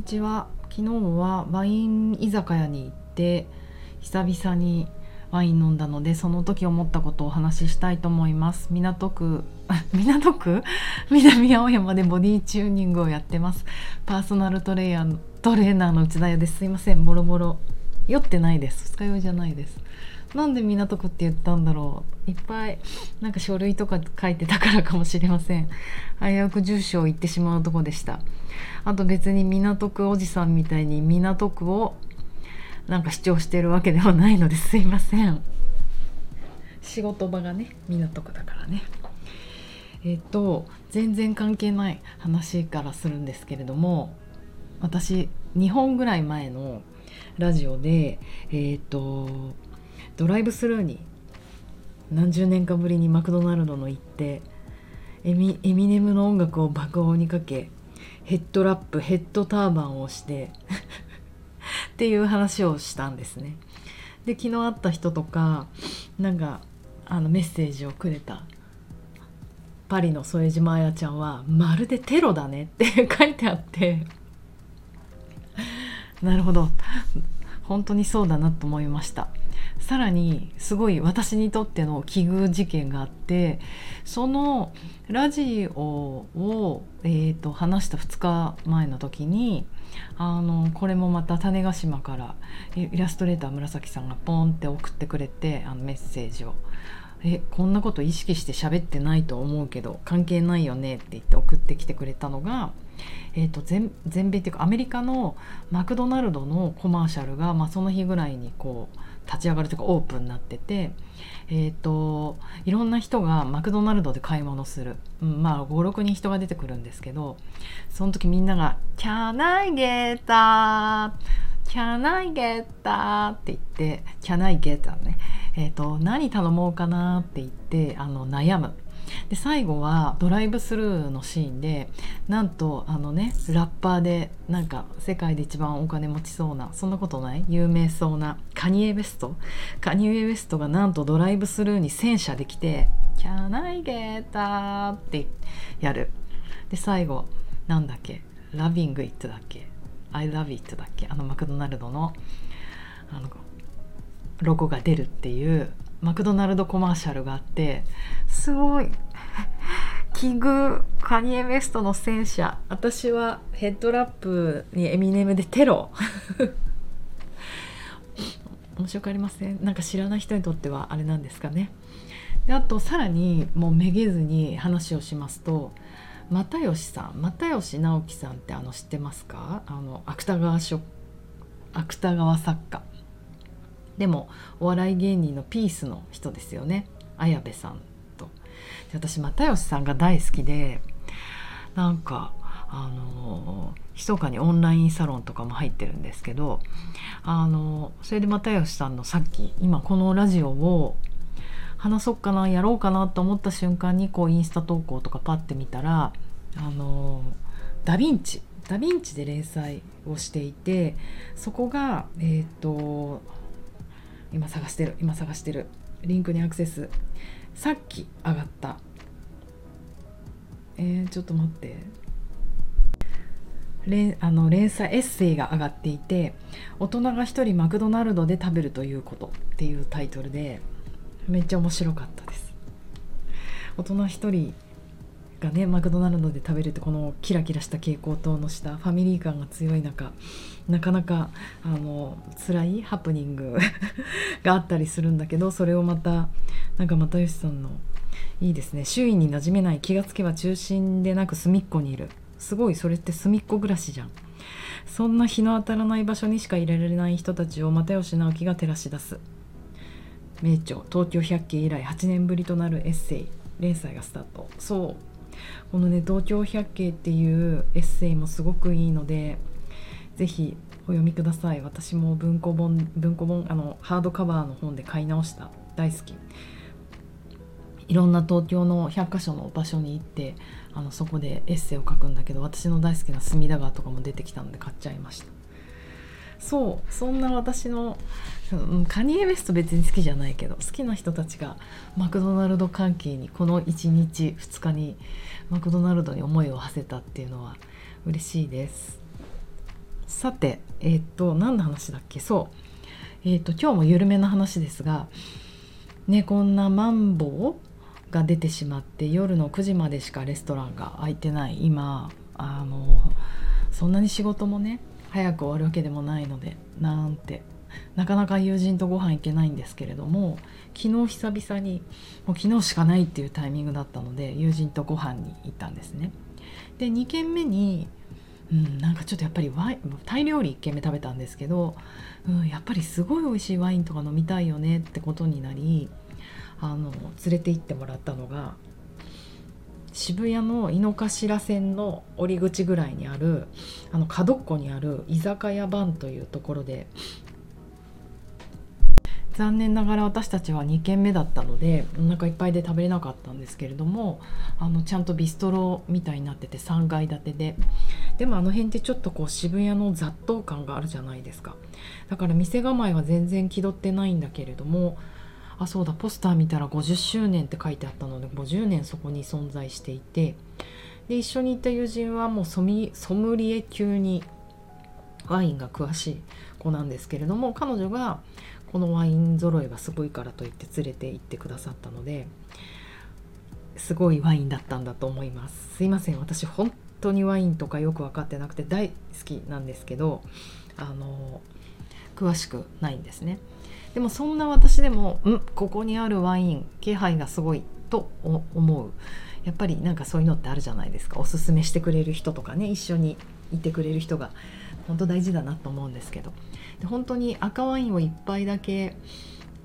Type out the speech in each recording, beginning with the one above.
にちは。昨日はワイン居酒屋に行って久々にワイン飲んだのでその時思ったことをお話ししたいと思います。港区 港区？南青山でボディチューニングをやってます。パーソナルトレーヤートレーナーの内田屋です。すいません。ボロボロ。酔ってないです。二日酔いじゃないです。なんで港区って言ったんだろう。いっぱいなんか書類とか書いてたからかもしれません。危うく住所を言ってしまうとこでした。あと別に港区おじさんみたいに港区をなんか主張してるわけではないのですいません。仕事場がね港区だからね。えっと全然関係ない話からするんですけれども私2本ぐらい前のラジオでえっとドライブスルーに何十年かぶりにマクドナルドの行ってエミエミネムの音楽を爆音にかけヘッドラップヘッドターバンをして っていう話をしたんですね。で昨日会った人とかなんかあのメッセージをくれたパリの副島彩ちゃんは「まるでテロだね」って書いてあってなるほど本当にそうだなと思いました。さらにすごい私にとっての奇遇事件があってそのラジオを、えーと、話した2日前の時にあのこれもまた種子島からイラストレーター紫さんがポンって送ってくれてあのメッセージを。えこんなこと意識して喋ってないと思うけど関係ないよねって言って送ってきてくれたのが、えーと、全全米っていうかアメリカのマクドナルドのコマーシャルが、まあ、その日ぐらいにこう立ち上がるというかオープンになってて、えーと、いろんな人がマクドナルドで買い物する、うん、まあ56人人が出てくるんですけどその時みんなが「Can I get that? Can I get that?」って言って「Can I get that ね」えーと何頼もうかなって言ってあの悩む。で最後はドライブスルーのシーンでなんとあのねラッパーでなんか世界で一番お金持ちそうなそんなことない？有名そうなカニエ・ウェスト？カニエ・ウェストがなんとドライブスルーに戦車で来て「Can I get that?」ってやる。で最後なんだっけ「Loving It」だっけ「I love it」だっけ？あのマクドナルドのあのロゴが出るっていうマクドナルドコマーシャルがあってすごい奇遇カニエ・ベストの戦車。私はヘッドラップにエミネムでテロ。面白くありません？なんか知らない人にとってはあれなんですかね。であとさらにもうめげずに話をしますと又吉さん又吉直樹さんってあの知ってますか？あの芥川書芥川作家。でもお笑い芸人のピースの人ですよね。綾部さんと。で私又吉さんが大好きでなんかあの密かにオンラインサロンとかも入ってるんですけどあのそれで又吉さんのさっき今このラジオを話そうかなやろうかなと思った瞬間にこうインスタ投稿とかパッて見たらあのダヴィンチ。ダヴィンチで連載をしていてそこがえっ、ー、と今探してる今探してる。リンクにアクセス。さっき上がった。えー、ちょっと待って。連あの連載エッセイが上がっていて「大人が一人マクドナルドで食べるということ」っていうタイトルでめっちゃ面白かったです。大人一人がねマクドナルドで食べるってこのキラキラした蛍光灯の下ファミリー感が強い中なかなかあの辛いハプニング があったりするんだけどそれをまたなんか又吉さんのいいですね周囲に馴染めない気がつけば中心でなく隅っこにいる。すごいそれって隅っこ暮らしじゃん。そんな日の当たらない場所にしかいられない人たちを又吉直樹が照らし出す。名著東京百景以来8年ぶりとなるエッセイ連載がスタート。そう。このね「東京百景」っていうエッセイもすごくいいので是非お読みください。私も文庫本文庫本あのハードカバーの本で買い直した。大好き。いろんな東京の100か所の場所に行ってあのそこでエッセイを書くんだけど私の大好きな隅田川とかも出てきたので買っちゃいました。そうそんな私の、うん、カニエ・ウェスト別に好きじゃないけど好きな人たちがマクドナルド関係にこの1日2日にマクドナルドに思いを馳せたっていうのは嬉しいです。さてえっ、と何の話だっけ？そう。えっ、と今日も緩めの話ですがねこんなマンボウが出てしまって夜の9時までしかレストランが開いてない今あのそんなに仕事もね早く終わるわけでもないのでなんてなかなか友人とご飯行けないんですけれども昨日久々にもう昨日しかないっていうタイミングだったので友人とご飯に行ったんですね。で2軒目にうん、なんかちょっとやっぱりワイタイ料理1軒目食べたんですけど、うん、やっぱりすごい美味しいワインとか飲みたいよねってことになりあの連れて行ってもらったのが渋谷の井の頭線の折り口ぐらいにあるあの角っこにある居酒屋版というところで残念ながら私たちは2軒目だったのでお腹いっぱいで食べれなかったんですけれどもあのちゃんとビストロみたいになってて3階建てで。でもあの辺ってちょっとこう渋谷の雑踏感があるじゃないですか。だから店構えは全然気取ってないんだけれどもあそうだポスター見たら50周年って書いてあったので50年そこに存在していてで一緒に行った友人はもうソミソムリエ級にワインが詳しい子なんですけれども彼女がこのワイン揃いがすごいからと言って連れて行ってくださったのですごいワインだったんだと思います。すいません私本当にワインとかよく分かってなくて大好きなんですけどあの詳しくないんですね。でもそんな私でもんここにあるワイン気配がすごいと思う。やっぱりなんかそういうのってあるじゃないですか。おすすめしてくれる人とかね一緒にいてくれる人が本当大事だなと思うんですけど。で本当に赤ワインを1杯だけ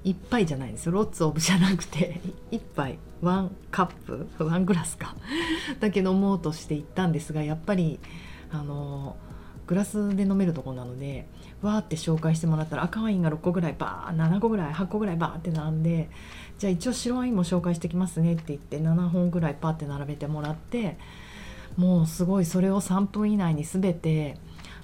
1杯じゃないですよ。ロッツオブじゃなくて1杯ワンカップワングラスか。だけ飲もうとして行ったんですがやっぱりあのグラスで飲めるとこなのでわーって紹介してもらったら赤ワインが6個ぐらいバー7個ぐらい8個ぐらいバーって並んでじゃあ一応白ワインも紹介してきますねって言って7本ぐらいパーって並べてもらってもうすごいそれを3分以内に全て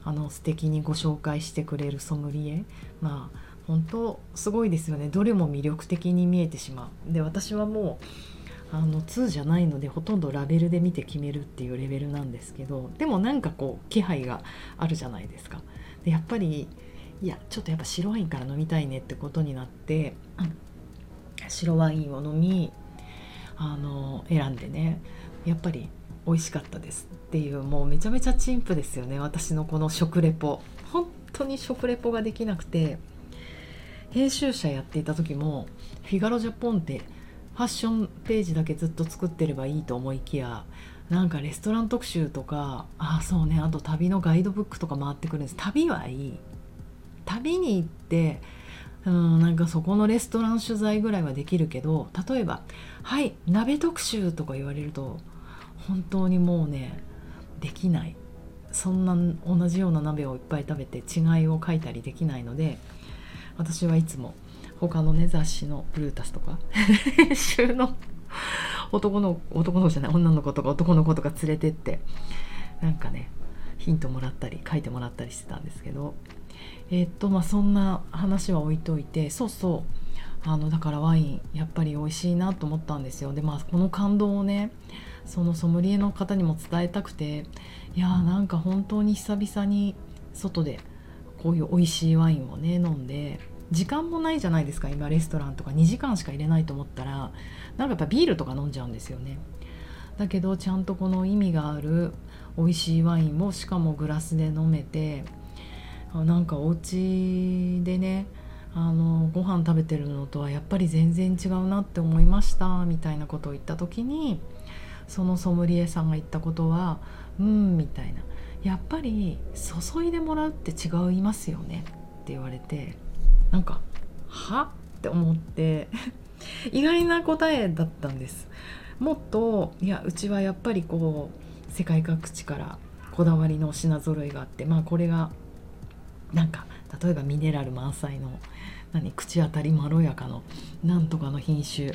あの素敵にご紹介してくれるソムリエ。まあ本当すごいですよね。どれも魅力的に見えてしまう。で私はもうあの2じゃないのでほとんどラベルで見て決めるっていうレベルなんですけどでもなんかこう気配があるじゃないですか。でやっぱりいやちょっとやっぱ白ワインから飲みたいねってことになって、白ワインを飲みあの選んでねやっぱり美味しかったですっていうもうめちゃめちゃ陳腐ですよね私のこの食レポ。本当に食レポができなくて編集者やっていた時もフィガロジャポンってファッションページだけずっと作ってればいいと思いきやなんかレストラン特集とかああそうねあと旅のガイドブックとか回ってくるんです。旅はいい。旅に行ってうんなんかそこのレストラン取材ぐらいはできるけど例えば「はい鍋特集」とか言われると本当にもうねできない。そんな同じような鍋をいっぱい食べて違いを書いたりできないので私はいつも他のね雑誌のブルータスとか？編集の。男の男の子じゃない女の子とか男の子とか連れてってなんかねヒントもらったり書いてもらったりしてたんですけど。えー、っとまあそんな話は置いといてそうそう。あのだからワインやっぱり美味しいなと思ったんですよ。でまあこの感動をねそのソムリエの方にも伝えたくていやーなんか本当に久々に外でこういう美味しいワインをね飲んで時間もないじゃないですか今レストランとか。2時間しか入れないと思ったらなんかやっぱビールとか飲んじゃうんですよね。だけどちゃんとこの意味がある美味しいワインもしかもグラスで飲めてなんかお家でねあのご飯食べてるのとはやっぱり全然違うなって思いましたみたいなことを言った時にそのソムリエさんが言ったことはうんみたいな。やっぱり注いでもらうって違いますよねって言われて。なんかは？って思って 意外な答えだったんです。もっといやうちはやっぱりこう世界各地からこだわりの品揃えがあってまあこれがなんか例えばミネラル満載の何口当たりまろやかのなんとかの品種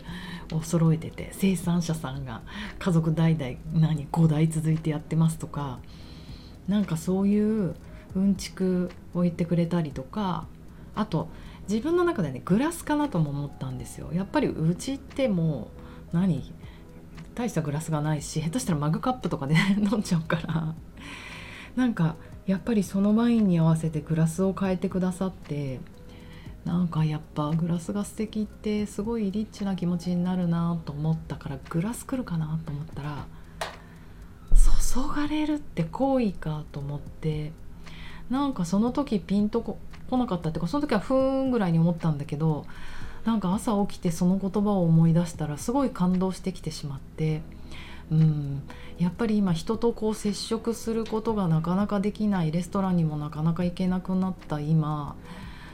を揃えてて生産者さんが家族代々何5代続いてやってますとかなんかそういううんちくを言ってくれたりとかあと自分の中でねグラスかなとも思ったんですよ。やっぱりうちってもう何？大したグラスがないし下手したらマグカップとかで 飲んじゃうから。なんかやっぱりそのワインに合わせてグラスを変えてくださってなんかやっぱグラスが素敵ってすごいリッチな気持ちになるなと思ったからグラス来るかなと思ったら注がれるって行為かと思ってなんかその時ピンとこ来なかったっていうかその時はふーんぐらいに思ったんだけどなんか朝起きてその言葉を思い出したらすごい感動してきてしまってうんやっぱり今人とこう接触することがなかなかできないレストランにもなかなか行けなくなった今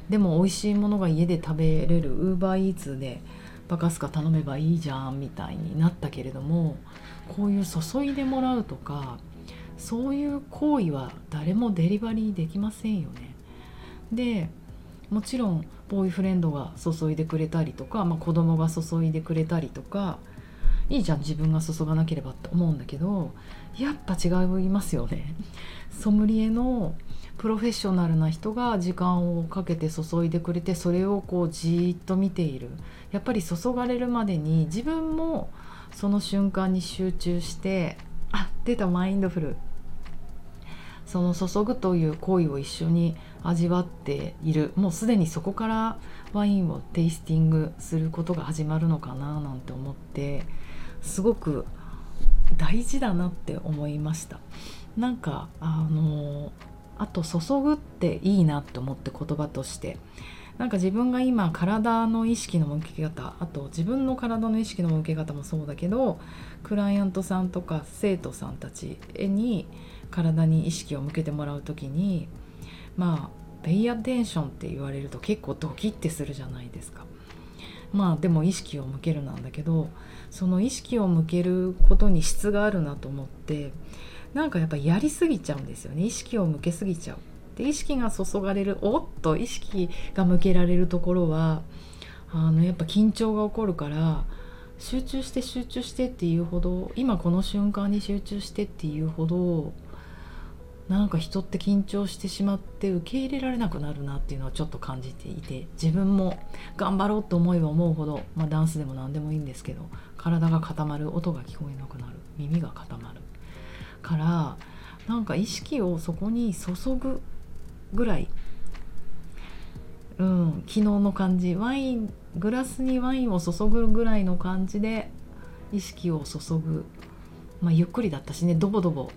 でも美味しいものが家で食べれるウーバーイーツでバカスカ頼めばいいじゃんみたいになったけれどもこういう注いでもらうとかそういう行為は誰もデリバリーできませんよね。でもちろんボーイフレンドが注いでくれたりとか、まあ、子供が注いでくれたりとかいいじゃん自分が注がなければって思うんだけどやっぱ違いますよね。ソムリエのプロフェッショナルな人が時間をかけて注いでくれてそれをこうじっと見ているやっぱり注がれるまでに自分もその瞬間に集中してあ出たマインドフルその注ぐという行為を一緒に味わっている。もうすでにそこからワインをテイスティングすることが始まるのかななんて思ってすごく大事だなって思いました。なんかあのあと注ぐっていいなって思って言葉として。なんか自分が今体の意識の向け方あと自分の体の意識の向け方もそうだけどクライアントさんとか生徒さんたちに体に意識を向けてもらう時にまあペイアテンションって言われると結構ドキッてするじゃないですか。まあでも意識を向けるなんだけどその意識を向けることに質があるなと思ってなんかやっぱやりすぎちゃうんですよね意識を向けすぎちゃう。で意識が注がれるおっと意識が向けられるところはあのやっぱ緊張が起こるから集中して集中してっていうほど今この瞬間に集中してっていうほどなんか人って緊張してしまって受け入れられなくなるなっていうのをちょっと感じていて自分も頑張ろうと思えば思うほど、まあ、ダンスでも何でもいいんですけど体が固まる音が聞こえなくなる耳が固まるからなんか意識をそこに注ぐぐらい、うん、昨日の感じ。ワイングラスにワインを注ぐぐらいの感じで意識を注ぐ、まあ、ゆっくりだったしね。ドボドボ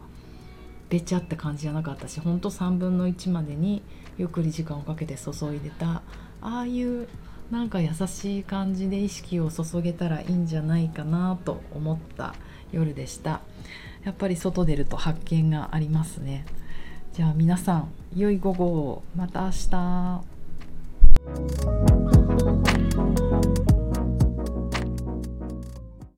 べちゃって感じじゃなかったしほんと3分の1までにゆっくり時間をかけて注いでた。ああいうなんか優しい感じで意識を注げたらいいんじゃないかなと思った夜でした。やっぱり外出ると発見がありますね。じゃあ皆さん良い午後を。また明日。